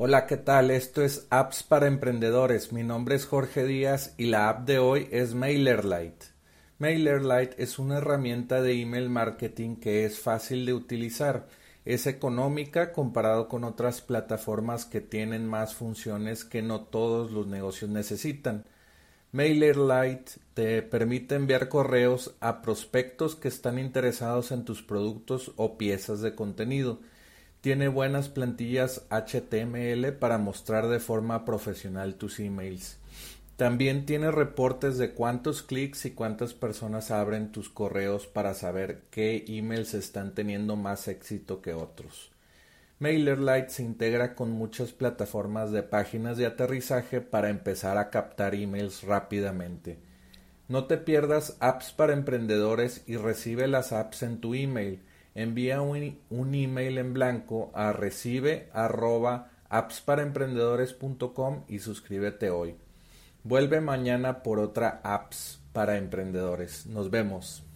Hola, ¿qué tal? Esto es Apps para Emprendedores. Mi nombre es Jorge Díaz y la app de hoy es MailerLite. MailerLite es una herramienta de email marketing que es fácil de utilizar. Es económica comparado con otras plataformas que tienen más funciones que no todos los negocios necesitan. MailerLite te permite enviar correos a prospectos que están interesados en tus productos o piezas de contenido tiene buenas plantillas HTML para mostrar de forma profesional tus emails. También tiene reportes de cuántos clics y cuántas personas abren tus correos para saber qué emails están teniendo más éxito que otros. MailerLite se integra con muchas plataformas de páginas de aterrizaje para empezar a captar emails rápidamente. No te pierdas apps para emprendedores y recibe las apps en tu email envía un, un email en blanco a recibe arroba appsparaemprendedores.com y suscríbete hoy. Vuelve mañana por otra apps para emprendedores. Nos vemos.